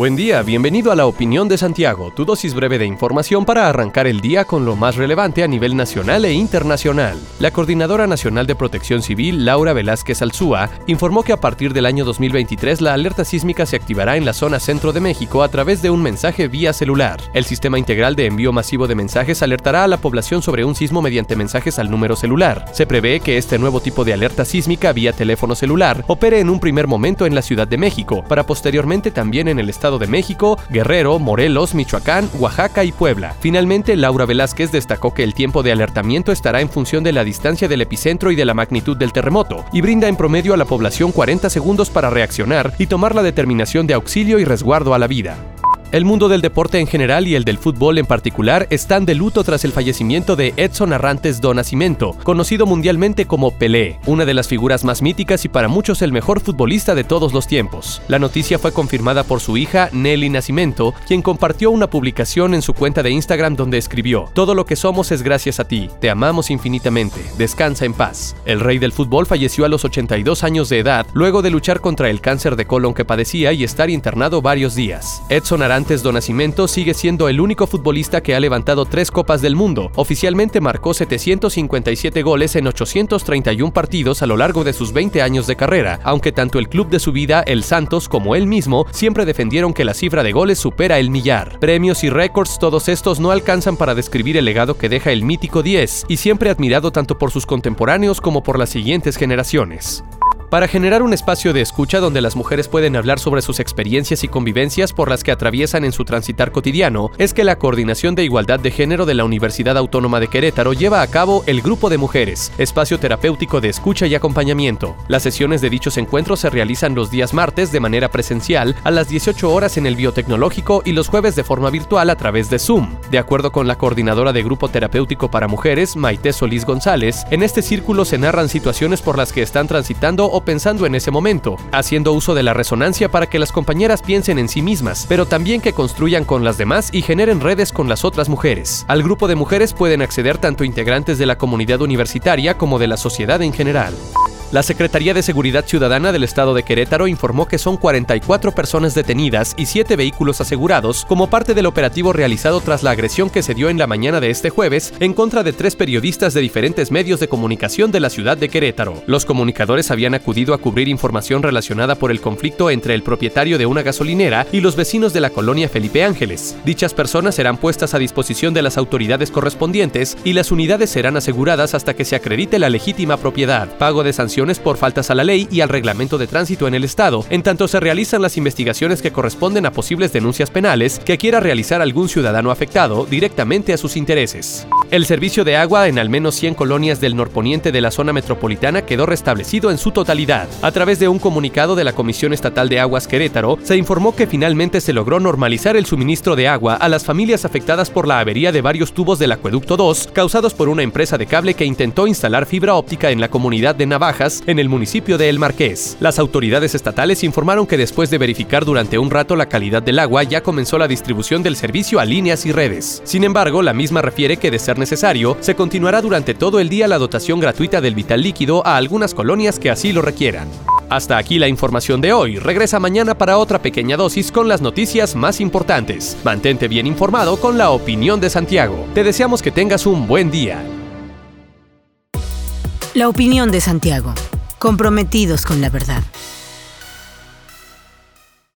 Buen día, bienvenido a la Opinión de Santiago, tu dosis breve de información para arrancar el día con lo más relevante a nivel nacional e internacional. La Coordinadora Nacional de Protección Civil, Laura Velázquez Alzúa, informó que a partir del año 2023 la alerta sísmica se activará en la zona centro de México a través de un mensaje vía celular. El sistema integral de envío masivo de mensajes alertará a la población sobre un sismo mediante mensajes al número celular. Se prevé que este nuevo tipo de alerta sísmica vía teléfono celular opere en un primer momento en la Ciudad de México, para posteriormente también en el estado de México, Guerrero, Morelos, Michoacán, Oaxaca y Puebla. Finalmente, Laura Velázquez destacó que el tiempo de alertamiento estará en función de la distancia del epicentro y de la magnitud del terremoto, y brinda en promedio a la población 40 segundos para reaccionar y tomar la determinación de auxilio y resguardo a la vida. El mundo del deporte en general y el del fútbol en particular están de luto tras el fallecimiento de Edson Arrantes do Nascimento, conocido mundialmente como Pelé, una de las figuras más míticas y para muchos el mejor futbolista de todos los tiempos. La noticia fue confirmada por su hija Nelly Nascimento, quien compartió una publicación en su cuenta de Instagram donde escribió: Todo lo que somos es gracias a ti, te amamos infinitamente, descansa en paz. El rey del fútbol falleció a los 82 años de edad luego de luchar contra el cáncer de colon que padecía y estar internado varios días. Edson antes do Nascimento sigue siendo el único futbolista que ha levantado tres Copas del Mundo. Oficialmente marcó 757 goles en 831 partidos a lo largo de sus 20 años de carrera, aunque tanto el club de su vida, el Santos, como él mismo, siempre defendieron que la cifra de goles supera el millar. Premios y récords, todos estos no alcanzan para describir el legado que deja el mítico 10, y siempre admirado tanto por sus contemporáneos como por las siguientes generaciones para generar un espacio de escucha donde las mujeres pueden hablar sobre sus experiencias y convivencias por las que atraviesan en su transitar cotidiano, es que la Coordinación de Igualdad de Género de la Universidad Autónoma de Querétaro lleva a cabo el Grupo de Mujeres, espacio terapéutico de escucha y acompañamiento. Las sesiones de dichos encuentros se realizan los días martes de manera presencial a las 18 horas en el biotecnológico y los jueves de forma virtual a través de Zoom. De acuerdo con la coordinadora de Grupo Terapéutico para Mujeres, Maite Solís González, en este círculo se narran situaciones por las que están transitando o pensando en ese momento, haciendo uso de la resonancia para que las compañeras piensen en sí mismas, pero también que construyan con las demás y generen redes con las otras mujeres. Al grupo de mujeres pueden acceder tanto integrantes de la comunidad universitaria como de la sociedad en general. La Secretaría de Seguridad Ciudadana del Estado de Querétaro informó que son 44 personas detenidas y 7 vehículos asegurados como parte del operativo realizado tras la agresión que se dio en la mañana de este jueves en contra de tres periodistas de diferentes medios de comunicación de la ciudad de Querétaro. Los comunicadores habían acudido a cubrir información relacionada por el conflicto entre el propietario de una gasolinera y los vecinos de la colonia Felipe Ángeles. Dichas personas serán puestas a disposición de las autoridades correspondientes y las unidades serán aseguradas hasta que se acredite la legítima propiedad, pago de por faltas a la ley y al reglamento de tránsito en el Estado, en tanto se realizan las investigaciones que corresponden a posibles denuncias penales que quiera realizar algún ciudadano afectado directamente a sus intereses. El servicio de agua en al menos 100 colonias del norponiente de la zona metropolitana quedó restablecido en su totalidad. A través de un comunicado de la Comisión Estatal de Aguas Querétaro, se informó que finalmente se logró normalizar el suministro de agua a las familias afectadas por la avería de varios tubos del acueducto 2, causados por una empresa de cable que intentó instalar fibra óptica en la comunidad de Navajas en el municipio de El Marqués. Las autoridades estatales informaron que después de verificar durante un rato la calidad del agua ya comenzó la distribución del servicio a líneas y redes. Sin embargo, la misma refiere que de ser necesario, se continuará durante todo el día la dotación gratuita del vital líquido a algunas colonias que así lo requieran. Hasta aquí la información de hoy. Regresa mañana para otra pequeña dosis con las noticias más importantes. Mantente bien informado con la opinión de Santiago. Te deseamos que tengas un buen día. La opinión de Santiago. Comprometidos con la verdad.